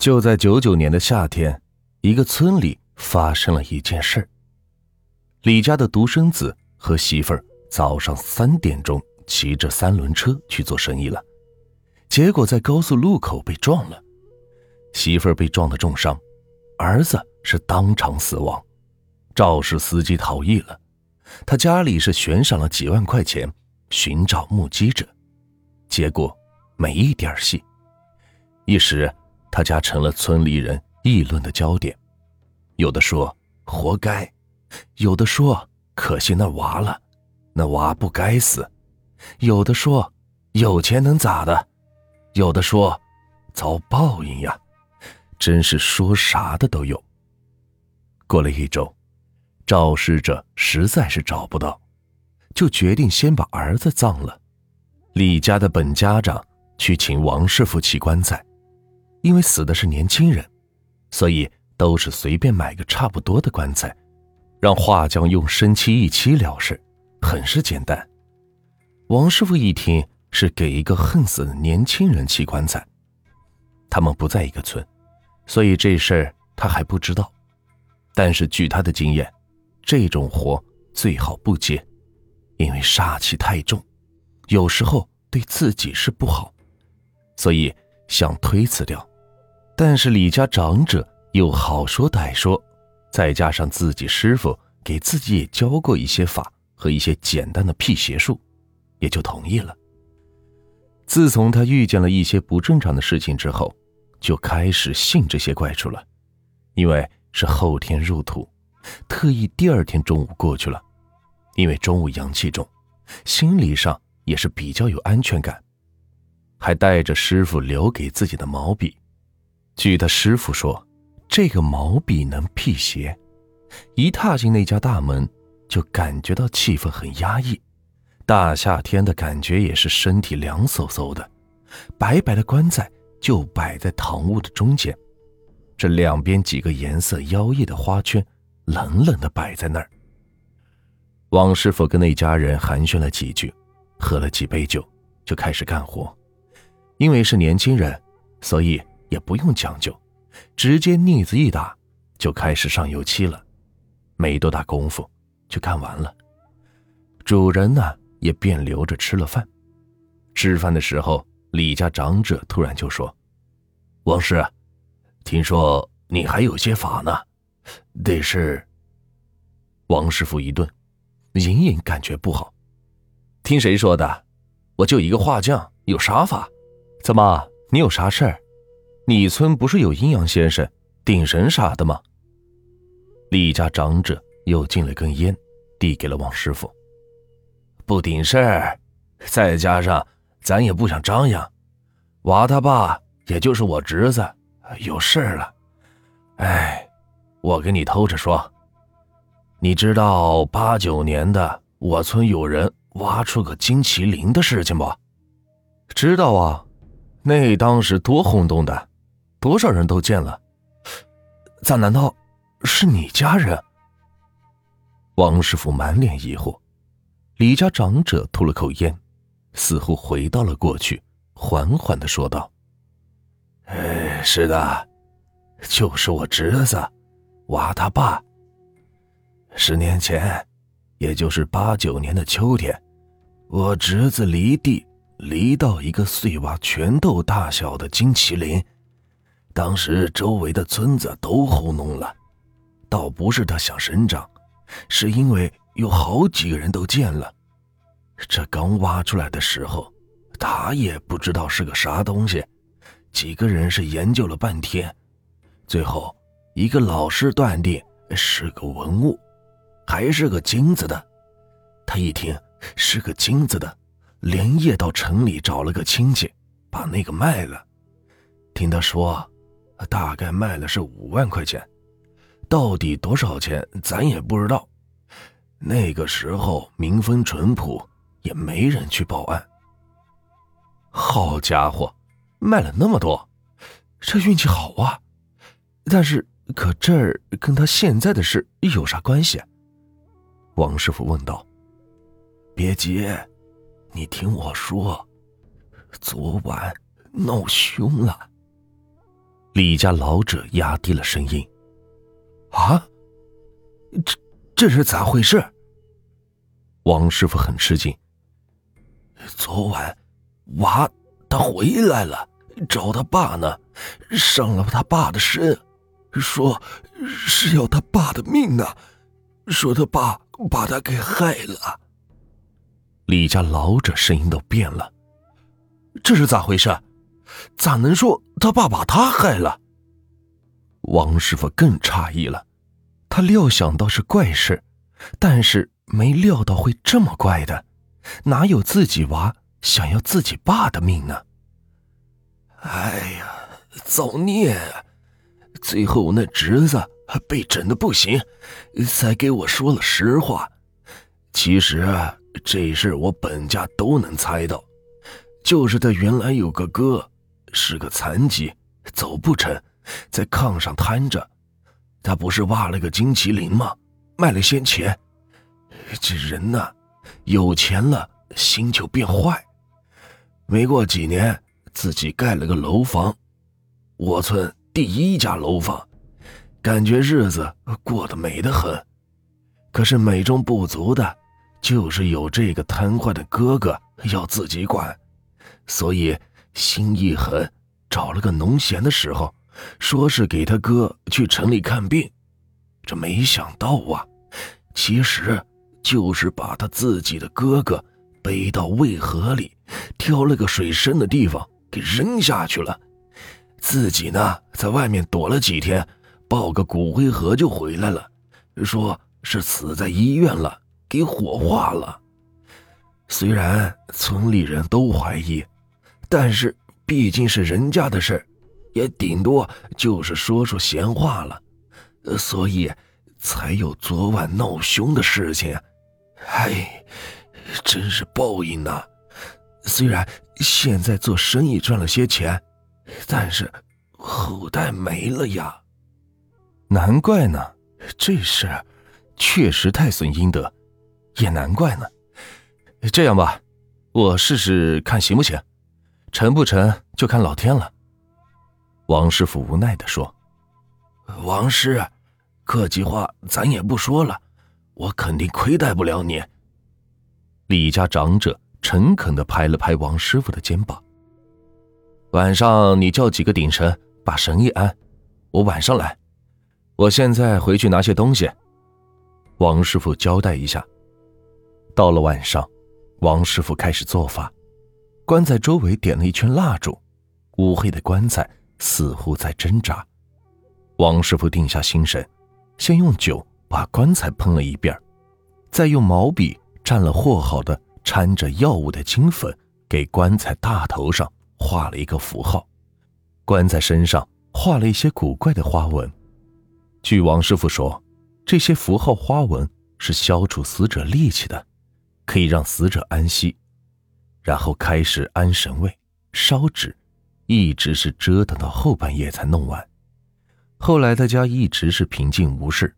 就在九九年的夏天，一个村里发生了一件事李家的独生子和媳妇儿早上三点钟骑着三轮车去做生意了，结果在高速路口被撞了，媳妇儿被撞得重伤，儿子是当场死亡。肇事司机逃逸了，他家里是悬赏了几万块钱寻找目击者，结果没一点戏，一时他家成了村里人议论的焦点，有的说活该，有的说可惜那娃了，那娃不该死，有的说有钱能咋的，有的说遭报应呀，真是说啥的都有。过了一周。肇事者实在是找不到，就决定先把儿子葬了。李家的本家长去请王师傅起棺材，因为死的是年轻人，所以都是随便买个差不多的棺材，让画匠用生漆一漆了事，很是简单。王师傅一听是给一个恨死的年轻人砌棺材，他们不在一个村，所以这事儿他还不知道。但是据他的经验。这种活最好不接，因为煞气太重，有时候对自己是不好，所以想推辞掉。但是李家长者又好说歹说，再加上自己师傅给自己也教过一些法和一些简单的辟邪术，也就同意了。自从他遇见了一些不正常的事情之后，就开始信这些怪术了，因为是后天入土。特意第二天中午过去了，因为中午阳气重，心理上也是比较有安全感，还带着师傅留给自己的毛笔。据他师傅说，这个毛笔能辟邪。一踏进那家大门，就感觉到气氛很压抑。大夏天的感觉也是身体凉飕飕的。白白的棺材就摆在堂屋的中间，这两边几个颜色妖异的花圈。冷冷的摆在那儿。王师傅跟那家人寒暄了几句，喝了几杯酒，就开始干活。因为是年轻人，所以也不用讲究，直接腻子一打，就开始上油漆了。没多大功夫，就干完了。主人呢，也便留着吃了饭。吃饭的时候，李家长者突然就说：“王师，听说你还有些法呢。”得是。王师傅一顿，隐隐感觉不好。听谁说的？我就一个画匠，有啥法？怎么，你有啥事儿？你村不是有阴阳先生、顶神啥的吗？李家长者又进了根烟，递给了王师傅。不顶事儿，再加上咱也不想张扬。娃他爸也就是我侄子，有事儿了。哎。我跟你偷着说，你知道八九年的我村有人挖出个金麒麟的事情不？知道啊，那当时多轰动的，多少人都见了。咋？难道是你家人？王师傅满脸疑惑。李家长者吐了口烟，似乎回到了过去，缓缓的说道：“哎，是的，就是我侄子。”娃他爸。十年前，也就是八九年的秋天，我侄子犁地犁到一个碎娃拳头大小的金麒麟，当时周围的村子都轰动了。倒不是他想生长，是因为有好几个人都见了。这刚挖出来的时候，他也不知道是个啥东西，几个人是研究了半天，最后。一个老师断定是个文物，还是个金子的。他一听是个金子的，连夜到城里找了个亲戚，把那个卖了。听他说，大概卖了是五万块钱，到底多少钱咱也不知道。那个时候民风淳朴，也没人去报案。好家伙，卖了那么多，这运气好啊！但是。可这儿跟他现在的事有啥关系？王师傅问道。别急，你听我说，昨晚闹凶了。李家老者压低了声音：“啊，这这是咋回事？”王师傅很吃惊：“昨晚娃他回来了，找他爸呢，上了他爸的身，说是要他爸的命呢，说他爸把他给害了。”李家老者声音都变了：“这是咋回事？”咋能说他爸把他害了？王师傅更诧异了，他料想到是怪事，但是没料到会这么怪的，哪有自己娃想要自己爸的命呢？哎呀，造孽！最后那侄子被整的不行，才给我说了实话。其实这事我本家都能猜到，就是他原来有个哥。是个残疾，走不成，在炕上瘫着。他不是挖了个金麒麟吗？卖了些钱。这人呢，有钱了心就变坏。没过几年，自己盖了个楼房，我村第一家楼房，感觉日子过得美得很。可是美中不足的，就是有这个瘫痪的哥哥要自己管，所以。心一狠，找了个农闲的时候，说是给他哥去城里看病。这没想到啊，其实就是把他自己的哥哥背到渭河里，挑了个水深的地方给扔下去了。自己呢，在外面躲了几天，抱个骨灰盒就回来了，说是死在医院了，给火化了。虽然村里人都怀疑。但是毕竟是人家的事也顶多就是说说闲话了，所以才有昨晚闹凶的事情。唉，真是报应呐！虽然现在做生意赚了些钱，但是后代没了呀。难怪呢，这事确实太损阴德，也难怪呢。这样吧，我试试看行不行？成不沉就看老天了。”王师傅无奈的说。“王师，客气话咱也不说了，我肯定亏待不了你。”李家长者诚恳的拍了拍王师傅的肩膀。“晚上你叫几个顶神把神一安，我晚上来。我现在回去拿些东西。”王师傅交代一下。到了晚上，王师傅开始做法。棺材周围点了一圈蜡烛，乌黑的棺材似乎在挣扎。王师傅定下心神，先用酒把棺材喷了一遍，再用毛笔蘸了和好的掺着药物的金粉，给棺材大头上画了一个符号。棺材身上画了一些古怪的花纹。据王师傅说，这些符号花纹是消除死者戾气的，可以让死者安息。然后开始安神位、烧纸，一直是折腾到后半夜才弄完。后来他家一直是平静无事，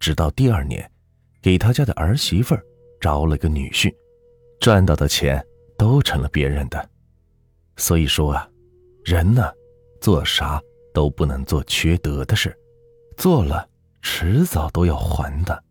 直到第二年，给他家的儿媳妇招了个女婿，赚到的钱都成了别人的。所以说啊，人呢，做啥都不能做缺德的事，做了迟早都要还的。